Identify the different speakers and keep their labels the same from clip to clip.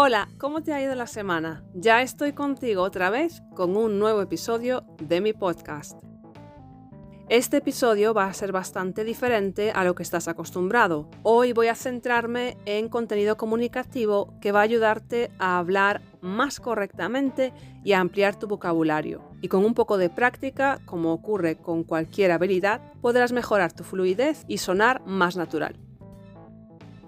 Speaker 1: Hola, ¿cómo te ha ido la semana? Ya estoy contigo otra vez con un nuevo episodio de mi podcast. Este episodio va a ser bastante diferente a lo que estás acostumbrado. Hoy voy a centrarme en contenido comunicativo que va a ayudarte a hablar más correctamente y a ampliar tu vocabulario. Y con un poco de práctica, como ocurre con cualquier habilidad, podrás mejorar tu fluidez y sonar más natural.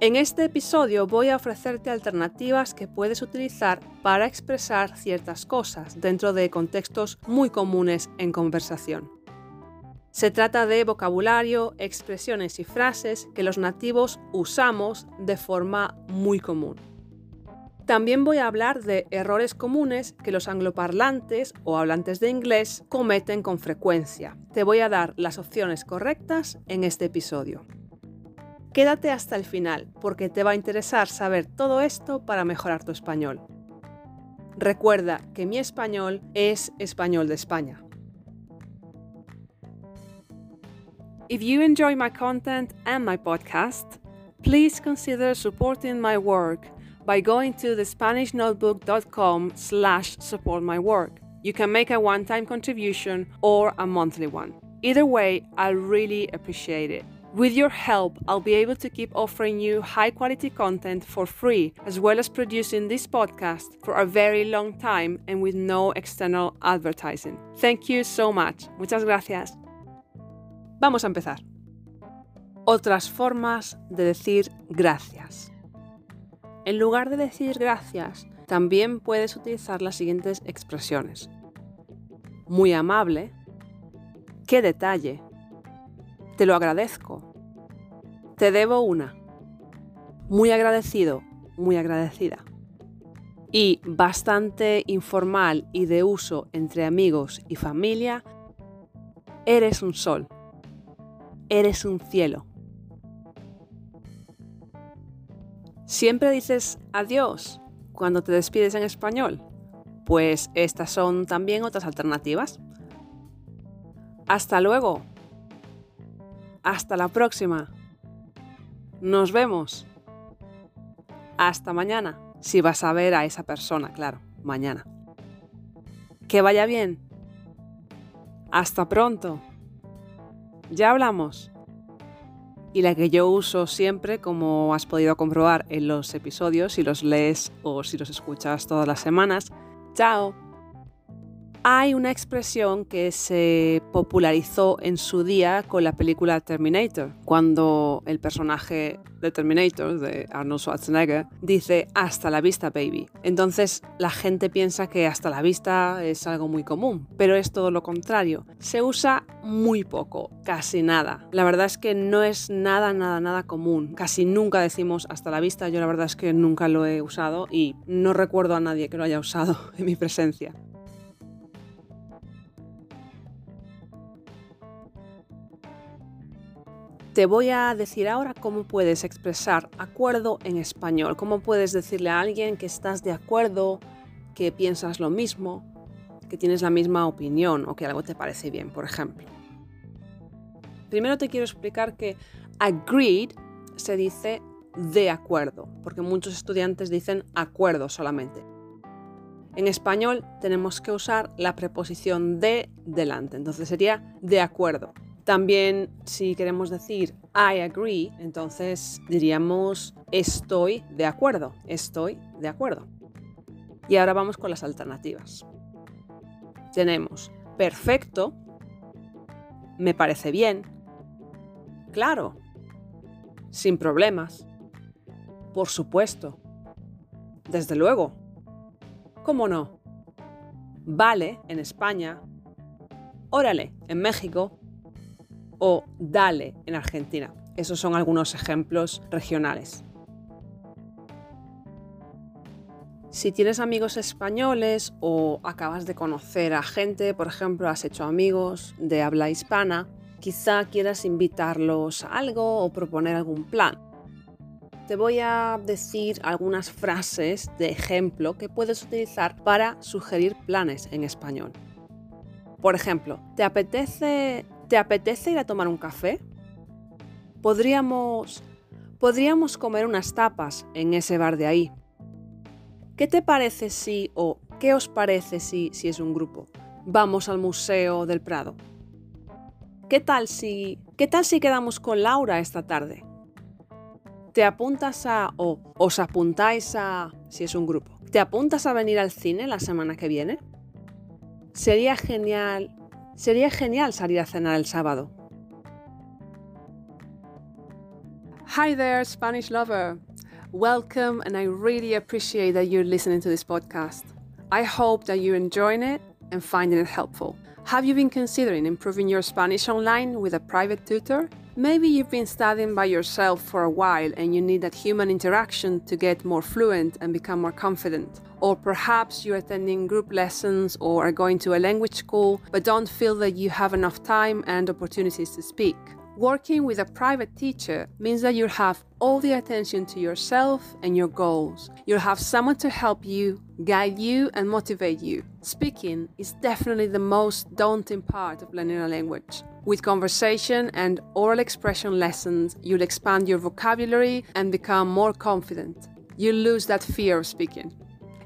Speaker 1: En este episodio voy a ofrecerte alternativas que puedes utilizar para expresar ciertas cosas dentro de contextos muy comunes en conversación. Se trata de vocabulario, expresiones y frases que los nativos usamos de forma muy común. También voy a hablar de errores comunes que los angloparlantes o hablantes de inglés cometen con frecuencia. Te voy a dar las opciones correctas en este episodio. Quédate hasta el final porque te va a interesar saber todo esto para mejorar tu español. Recuerda que mi español es español de España. If you enjoy my content and my podcast, please consider supporting my work by going to thespanishnotebook.com slash support my work. You can make a one-time contribution or a monthly one. Either way, I really appreciate it. With your help, I'll be able to keep offering you high quality content for free, as well as producing this podcast for a very long time and with no external advertising. Thank you so much. Muchas gracias. Vamos a empezar. Otras formas de decir gracias. En lugar de decir gracias, también puedes utilizar las siguientes expresiones. Muy amable. Qué detalle te lo agradezco. Te debo una. Muy agradecido, muy agradecida. Y bastante informal y de uso entre amigos y familia, eres un sol. Eres un cielo. ¿Siempre dices adiós cuando te despides en español? Pues estas son también otras alternativas. Hasta luego. Hasta la próxima. Nos vemos. Hasta mañana. Si vas a ver a esa persona, claro, mañana. Que vaya bien. Hasta pronto. Ya hablamos. Y la que yo uso siempre, como has podido comprobar en los episodios, si los lees o si los escuchas todas las semanas. Chao. Hay una expresión que se popularizó en su día con la película Terminator, cuando el personaje de Terminator, de Arnold Schwarzenegger, dice hasta la vista, baby. Entonces la gente piensa que hasta la vista es algo muy común, pero es todo lo contrario. Se usa muy poco, casi nada. La verdad es que no es nada, nada, nada común. Casi nunca decimos hasta la vista. Yo la verdad es que nunca lo he usado y no recuerdo a nadie que lo haya usado en mi presencia. Te voy a decir ahora cómo puedes expresar acuerdo en español, cómo puedes decirle a alguien que estás de acuerdo, que piensas lo mismo, que tienes la misma opinión o que algo te parece bien, por ejemplo. Primero te quiero explicar que agreed se dice de acuerdo, porque muchos estudiantes dicen acuerdo solamente. En español tenemos que usar la preposición de delante, entonces sería de acuerdo. También si queremos decir I agree, entonces diríamos estoy de acuerdo, estoy de acuerdo. Y ahora vamos con las alternativas. Tenemos perfecto, me parece bien, claro, sin problemas, por supuesto, desde luego, ¿cómo no? Vale en España, órale en México, o dale en Argentina. Esos son algunos ejemplos regionales. Si tienes amigos españoles o acabas de conocer a gente, por ejemplo, has hecho amigos de habla hispana, quizá quieras invitarlos a algo o proponer algún plan. Te voy a decir algunas frases de ejemplo que puedes utilizar para sugerir planes en español. Por ejemplo, ¿te apetece ¿Te apetece ir a tomar un café? Podríamos podríamos comer unas tapas en ese bar de ahí. ¿Qué te parece si o qué os parece si, si es un grupo? Vamos al Museo del Prado. ¿Qué tal si qué tal si quedamos con Laura esta tarde? ¿Te apuntas a o os apuntáis a si es un grupo? ¿Te apuntas a venir al cine la semana que viene? Sería genial, sería genial salir a cenar el sábado. Hi there, Spanish lover. Welcome, and I really appreciate that you're listening to this podcast. I hope that you're enjoying it and finding it helpful. Have you been considering improving your Spanish online with a private tutor? Maybe you've been studying by yourself for a while and you need that human interaction to get more fluent and become more confident. Or perhaps you're attending group lessons or are going to a language school but don't feel that you have enough time and opportunities to speak. Working with a private teacher means that you'll have all the attention to yourself and your goals. You'll have someone to help you, guide you, and motivate you. Speaking is definitely the most daunting part of learning a language. With conversation and oral expression lessons, you'll expand your vocabulary and become more confident. You'll lose that fear of speaking.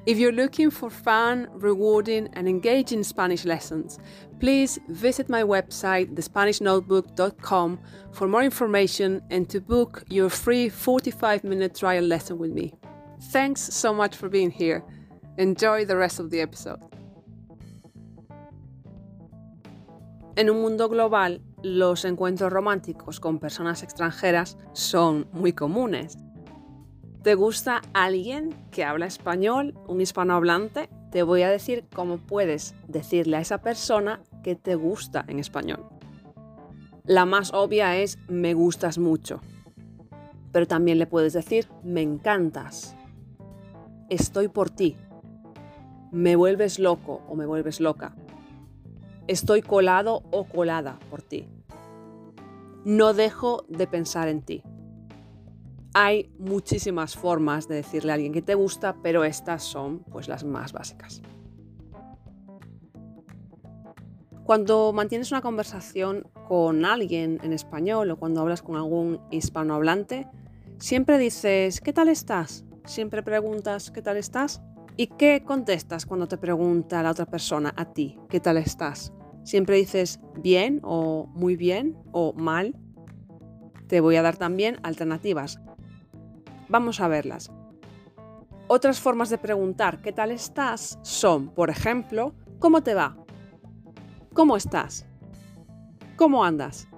Speaker 1: If you're looking for fun, rewarding, and engaging Spanish lessons, please visit my website, thespanishnotebook.com, for more information and to book your free 45 minute trial lesson with me. Thanks so much for being here. Enjoy the rest of the episode. En un mundo global, los encuentros románticos con personas extranjeras son muy comunes. ¿Te gusta alguien que habla español, un hispanohablante? Te voy a decir cómo puedes decirle a esa persona que te gusta en español. La más obvia es me gustas mucho. Pero también le puedes decir me encantas. Estoy por ti. Me vuelves loco o me vuelves loca. Estoy colado o colada por ti. No dejo de pensar en ti. Hay muchísimas formas de decirle a alguien que te gusta, pero estas son pues las más básicas. Cuando mantienes una conversación con alguien en español o cuando hablas con algún hispanohablante, siempre dices ¿qué tal estás? Siempre preguntas ¿qué tal estás? ¿Y qué contestas cuando te pregunta la otra persona a ti ¿qué tal estás? Siempre dices bien o muy bien o mal. Te voy a dar también alternativas. Vamos a verlas. Otras formas de preguntar ¿qué tal estás? son, por ejemplo, ¿cómo te va? ¿Cómo estás? ¿Cómo andas?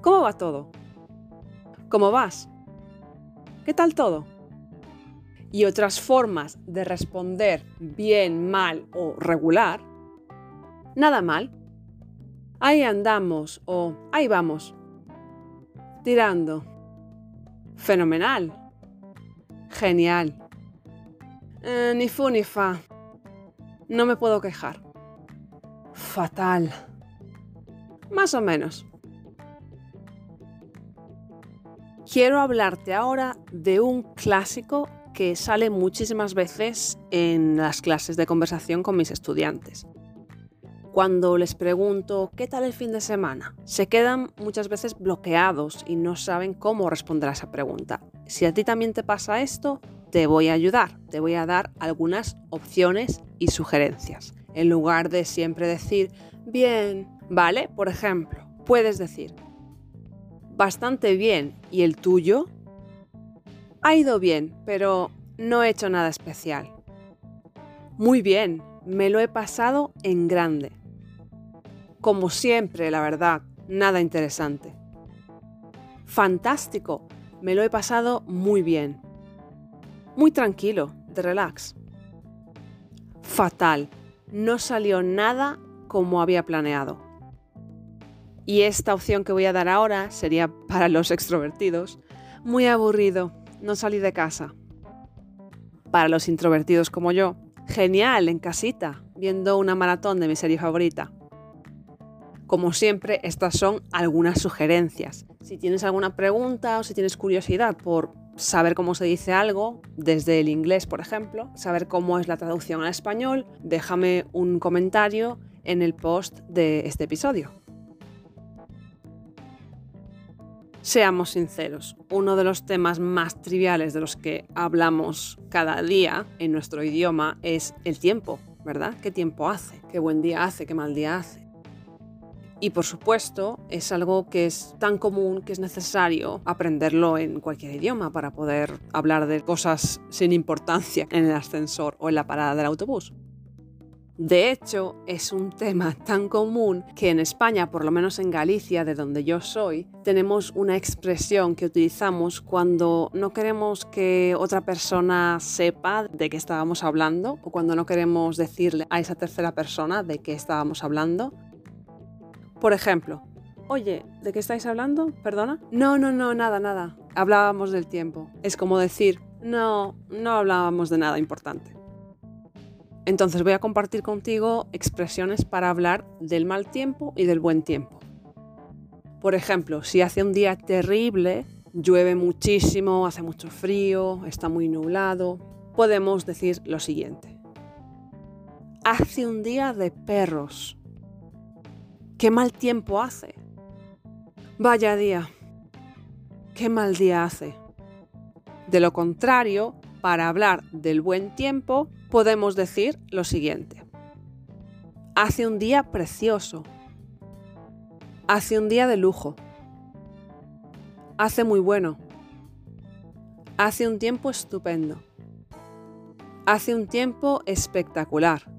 Speaker 1: ¿Cómo va todo? ¿Cómo vas? ¿Qué tal todo? Y otras formas de responder bien, mal o regular. Nada mal. Ahí andamos o ahí vamos. Tirando. Fenomenal. Genial. Eh, ni fu ni fa. No me puedo quejar. Fatal. Más o menos. Quiero hablarte ahora de un clásico que sale muchísimas veces en las clases de conversación con mis estudiantes cuando les pregunto ¿qué tal el fin de semana? Se quedan muchas veces bloqueados y no saben cómo responder a esa pregunta. Si a ti también te pasa esto, te voy a ayudar, te voy a dar algunas opciones y sugerencias. En lugar de siempre decir bien, ¿vale? Por ejemplo, puedes decir bastante bien y el tuyo ha ido bien, pero no he hecho nada especial. Muy bien, me lo he pasado en grande. Como siempre, la verdad, nada interesante. Fantástico, me lo he pasado muy bien. Muy tranquilo, de relax. Fatal, no salió nada como había planeado. Y esta opción que voy a dar ahora sería para los extrovertidos. Muy aburrido, no salí de casa. Para los introvertidos como yo, genial, en casita, viendo una maratón de mi serie favorita. Como siempre, estas son algunas sugerencias. Si tienes alguna pregunta o si tienes curiosidad por saber cómo se dice algo, desde el inglés, por ejemplo, saber cómo es la traducción al español, déjame un comentario en el post de este episodio. Seamos sinceros, uno de los temas más triviales de los que hablamos cada día en nuestro idioma es el tiempo, ¿verdad? ¿Qué tiempo hace? ¿Qué buen día hace? ¿Qué mal día hace? Y por supuesto, es algo que es tan común que es necesario aprenderlo en cualquier idioma para poder hablar de cosas sin importancia en el ascensor o en la parada del autobús. De hecho, es un tema tan común que en España, por lo menos en Galicia, de donde yo soy, tenemos una expresión que utilizamos cuando no queremos que otra persona sepa de qué estábamos hablando o cuando no queremos decirle a esa tercera persona de qué estábamos hablando. Por ejemplo, oye, ¿de qué estáis hablando? ¿Perdona? No, no, no, nada, nada. Hablábamos del tiempo. Es como decir, no, no hablábamos de nada importante. Entonces voy a compartir contigo expresiones para hablar del mal tiempo y del buen tiempo. Por ejemplo, si hace un día terrible, llueve muchísimo, hace mucho frío, está muy nublado, podemos decir lo siguiente. Hace un día de perros. Qué mal tiempo hace. Vaya día. Qué mal día hace. De lo contrario, para hablar del buen tiempo, podemos decir lo siguiente. Hace un día precioso. Hace un día de lujo. Hace muy bueno. Hace un tiempo estupendo. Hace un tiempo espectacular.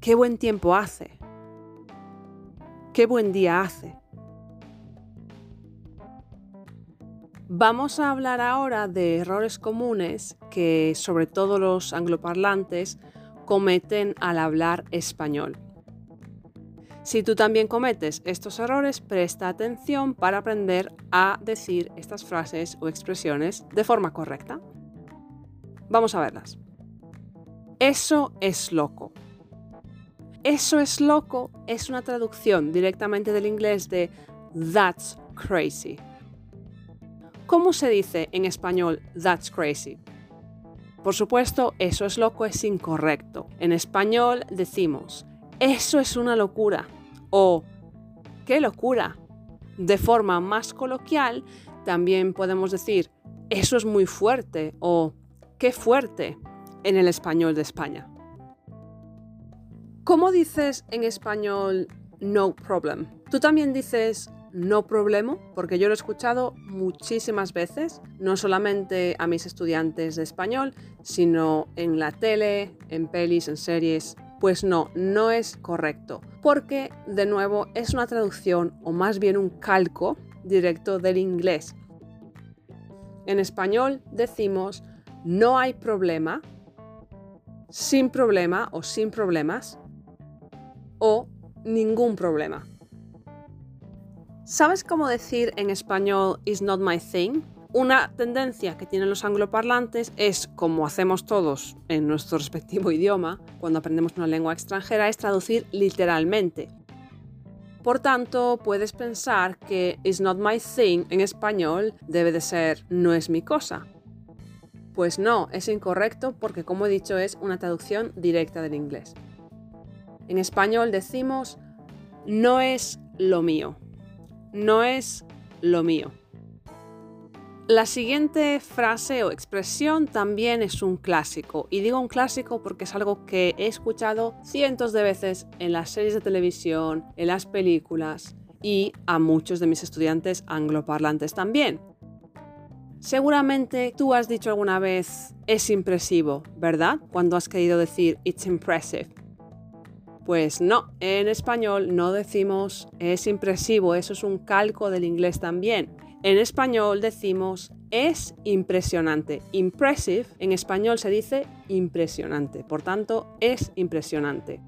Speaker 1: Qué buen tiempo hace. Qué buen día hace. Vamos a hablar ahora de errores comunes que sobre todo los angloparlantes cometen al hablar español. Si tú también cometes estos errores, presta atención para aprender a decir estas frases o expresiones de forma correcta. Vamos a verlas. Eso es loco. Eso es loco es una traducción directamente del inglés de That's crazy. ¿Cómo se dice en español that's crazy? Por supuesto, eso es loco es incorrecto. En español decimos, eso es una locura o qué locura. De forma más coloquial, también podemos decir, eso es muy fuerte o qué fuerte en el español de España. ¿Cómo dices en español no problem? ¿Tú también dices no problema, porque yo lo he escuchado muchísimas veces, no solamente a mis estudiantes de español, sino en la tele, en pelis, en series. Pues no, no es correcto, porque de nuevo es una traducción o más bien un calco directo del inglés. En español decimos no hay problema, sin problema o sin problemas, o ningún problema. ¿Sabes cómo decir en español is not my thing? Una tendencia que tienen los angloparlantes es, como hacemos todos en nuestro respectivo idioma, cuando aprendemos una lengua extranjera, es traducir literalmente. Por tanto, puedes pensar que is not my thing en español debe de ser no es mi cosa. Pues no, es incorrecto porque como he dicho es una traducción directa del inglés. En español decimos no es lo mío no es lo mío. La siguiente frase o expresión también es un clásico. Y digo un clásico porque es algo que he escuchado cientos de veces en las series de televisión, en las películas y a muchos de mis estudiantes angloparlantes también. Seguramente tú has dicho alguna vez es impresivo, ¿verdad? Cuando has querido decir it's impressive. Pues no, en español no decimos es impresivo, eso es un calco del inglés también. En español decimos es impresionante. Impressive en español se dice impresionante, por tanto es impresionante.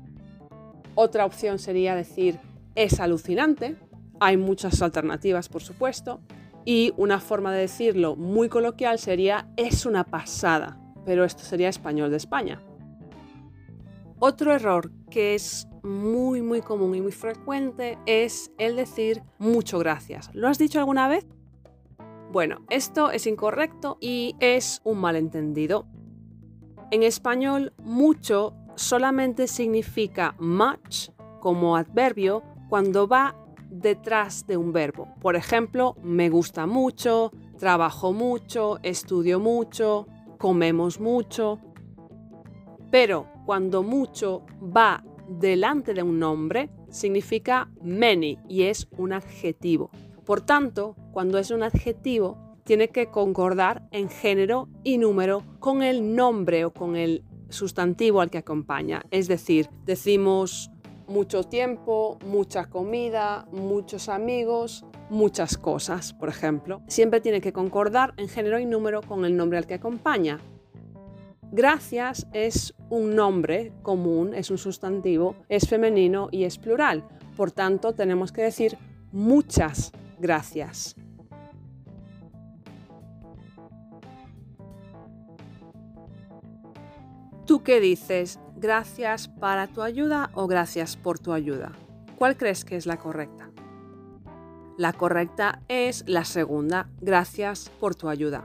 Speaker 1: Otra opción sería decir es alucinante. Hay muchas alternativas, por supuesto. Y una forma de decirlo muy coloquial sería es una pasada, pero esto sería español de España. Otro error que es muy muy común y muy frecuente es el decir mucho gracias. ¿Lo has dicho alguna vez? Bueno, esto es incorrecto y es un malentendido. En español, mucho solamente significa much como adverbio cuando va detrás de un verbo. Por ejemplo, me gusta mucho, trabajo mucho, estudio mucho, comemos mucho. Pero cuando mucho va delante de un nombre, significa many y es un adjetivo. Por tanto, cuando es un adjetivo, tiene que concordar en género y número con el nombre o con el sustantivo al que acompaña. Es decir, decimos mucho tiempo, mucha comida, muchos amigos, muchas cosas, por ejemplo. Siempre tiene que concordar en género y número con el nombre al que acompaña. Gracias es un nombre común, es un sustantivo, es femenino y es plural. Por tanto, tenemos que decir muchas gracias. ¿Tú qué dices? ¿Gracias para tu ayuda o gracias por tu ayuda? ¿Cuál crees que es la correcta? La correcta es la segunda, gracias por tu ayuda.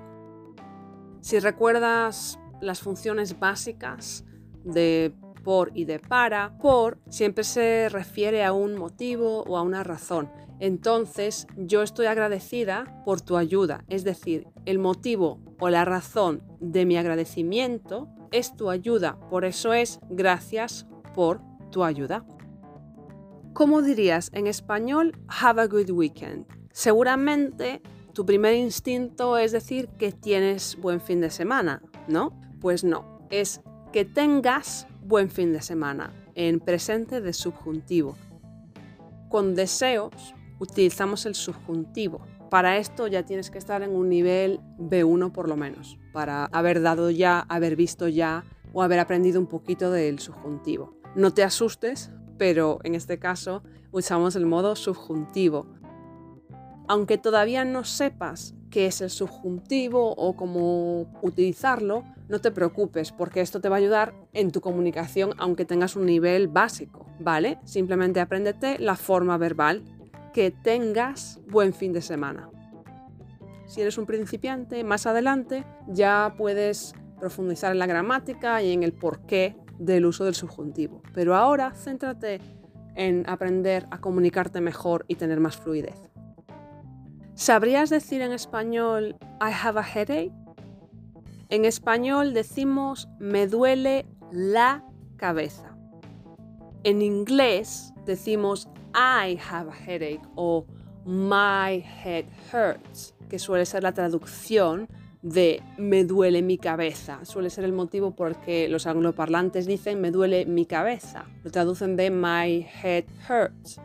Speaker 1: Si recuerdas las funciones básicas de por y de para, por siempre se refiere a un motivo o a una razón. Entonces, yo estoy agradecida por tu ayuda, es decir, el motivo o la razón de mi agradecimiento es tu ayuda, por eso es gracias por tu ayuda. ¿Cómo dirías en español have a good weekend? Seguramente tu primer instinto es decir que tienes buen fin de semana, ¿no? Pues no, es que tengas buen fin de semana en presente de subjuntivo. Con deseos utilizamos el subjuntivo. Para esto ya tienes que estar en un nivel B1 por lo menos, para haber dado ya, haber visto ya o haber aprendido un poquito del subjuntivo. No te asustes, pero en este caso usamos el modo subjuntivo. Aunque todavía no sepas qué es el subjuntivo o cómo utilizarlo, no te preocupes porque esto te va a ayudar en tu comunicación aunque tengas un nivel básico, ¿vale? Simplemente apréndete la forma verbal. Que tengas buen fin de semana. Si eres un principiante, más adelante ya puedes profundizar en la gramática y en el porqué del uso del subjuntivo. Pero ahora céntrate en aprender a comunicarte mejor y tener más fluidez. ¿Sabrías decir en español I have a headache? En español decimos me duele la cabeza. En inglés decimos I have a headache o my head hurts, que suele ser la traducción de me duele mi cabeza. Suele ser el motivo por el que los angloparlantes dicen me duele mi cabeza. Lo traducen de my head hurts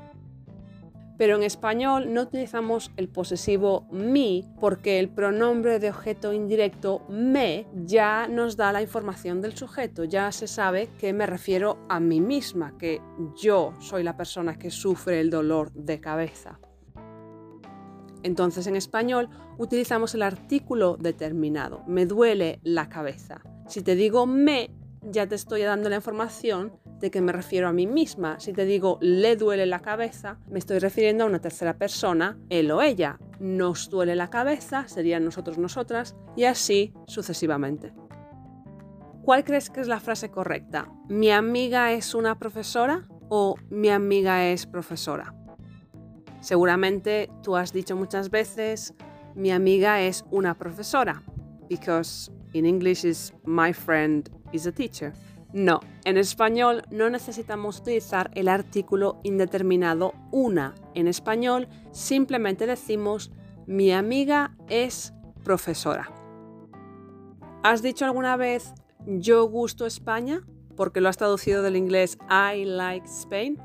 Speaker 1: pero en español no utilizamos el posesivo mi porque el pronombre de objeto indirecto me ya nos da la información del sujeto, ya se sabe que me refiero a mí misma, que yo soy la persona que sufre el dolor de cabeza. Entonces en español utilizamos el artículo determinado, me duele la cabeza. Si te digo me, ya te estoy dando la información de que me refiero a mí misma. Si te digo le duele la cabeza, me estoy refiriendo a una tercera persona, él o ella. Nos duele la cabeza, serían nosotros, nosotras, y así sucesivamente. ¿Cuál crees que es la frase correcta? ¿Mi amiga es una profesora o mi amiga es profesora? Seguramente tú has dicho muchas veces mi amiga es una profesora, because in English is my friend is a teacher. No, en español no necesitamos utilizar el artículo indeterminado una. En español simplemente decimos mi amiga es profesora. ¿Has dicho alguna vez yo gusto España? Porque lo has traducido del inglés I like Spain.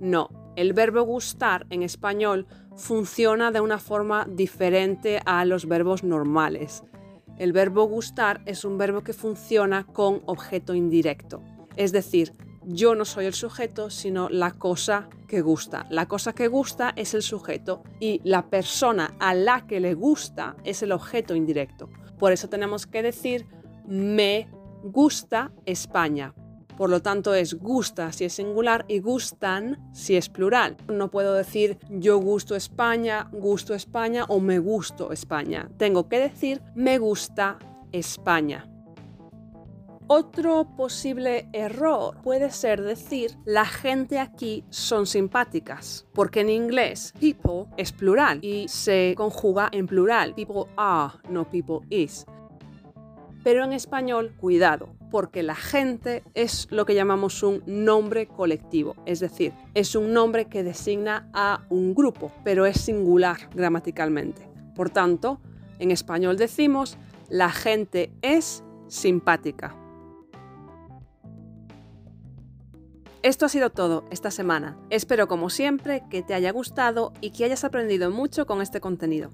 Speaker 1: No, el verbo gustar en español funciona de una forma diferente a los verbos normales. El verbo gustar es un verbo que funciona con objeto indirecto. Es decir, yo no soy el sujeto, sino la cosa que gusta. La cosa que gusta es el sujeto y la persona a la que le gusta es el objeto indirecto. Por eso tenemos que decir me gusta España. Por lo tanto es gusta si es singular y gustan si es plural. No puedo decir yo gusto España, gusto España o me gusto España. Tengo que decir me gusta España. Otro posible error puede ser decir la gente aquí son simpáticas, porque en inglés people es plural y se conjuga en plural. People are, no people is. Pero en español, cuidado, porque la gente es lo que llamamos un nombre colectivo, es decir, es un nombre que designa a un grupo, pero es singular gramaticalmente. Por tanto, en español decimos la gente es simpática. Esto ha sido todo esta semana. Espero como siempre que te haya gustado y que hayas aprendido mucho con este contenido.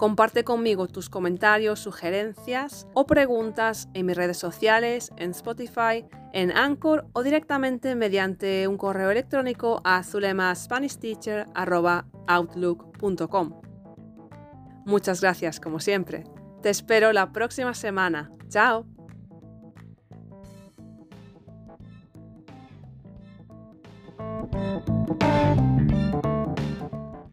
Speaker 1: Comparte conmigo tus comentarios, sugerencias o preguntas en mis redes sociales, en Spotify, en Anchor o directamente mediante un correo electrónico a zulemaspanishteacher.outlook.com. Muchas gracias, como siempre. Te espero la próxima semana. ¡Chao!